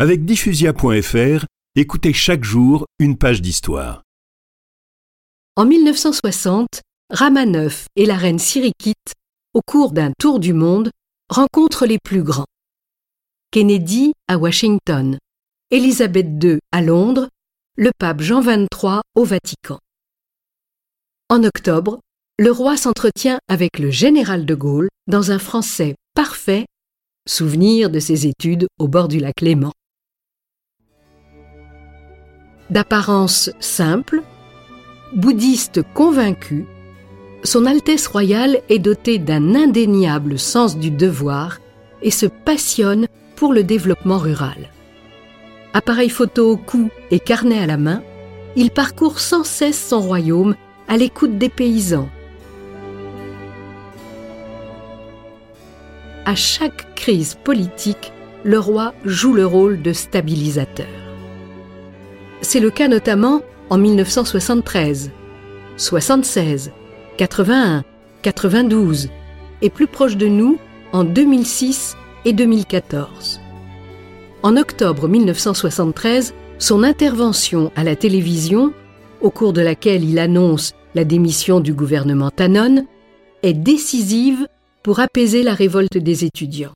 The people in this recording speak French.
Avec diffusia.fr, écoutez chaque jour une page d'histoire. En 1960, Rama et la reine Sirikit, au cours d'un tour du monde, rencontrent les plus grands. Kennedy à Washington, Élisabeth II à Londres, le pape Jean XXIII au Vatican. En octobre, le roi s'entretient avec le général de Gaulle dans un français parfait, souvenir de ses études au bord du lac Léman. D'apparence simple, bouddhiste convaincu, son Altesse royale est dotée d'un indéniable sens du devoir et se passionne pour le développement rural. Appareil photo au cou et carnet à la main, il parcourt sans cesse son royaume à l'écoute des paysans. À chaque crise politique, le roi joue le rôle de stabilisateur. C'est le cas notamment en 1973, 76, 81, 92 et plus proche de nous en 2006 et 2014. En octobre 1973, son intervention à la télévision, au cours de laquelle il annonce la démission du gouvernement Tanon, est décisive pour apaiser la révolte des étudiants.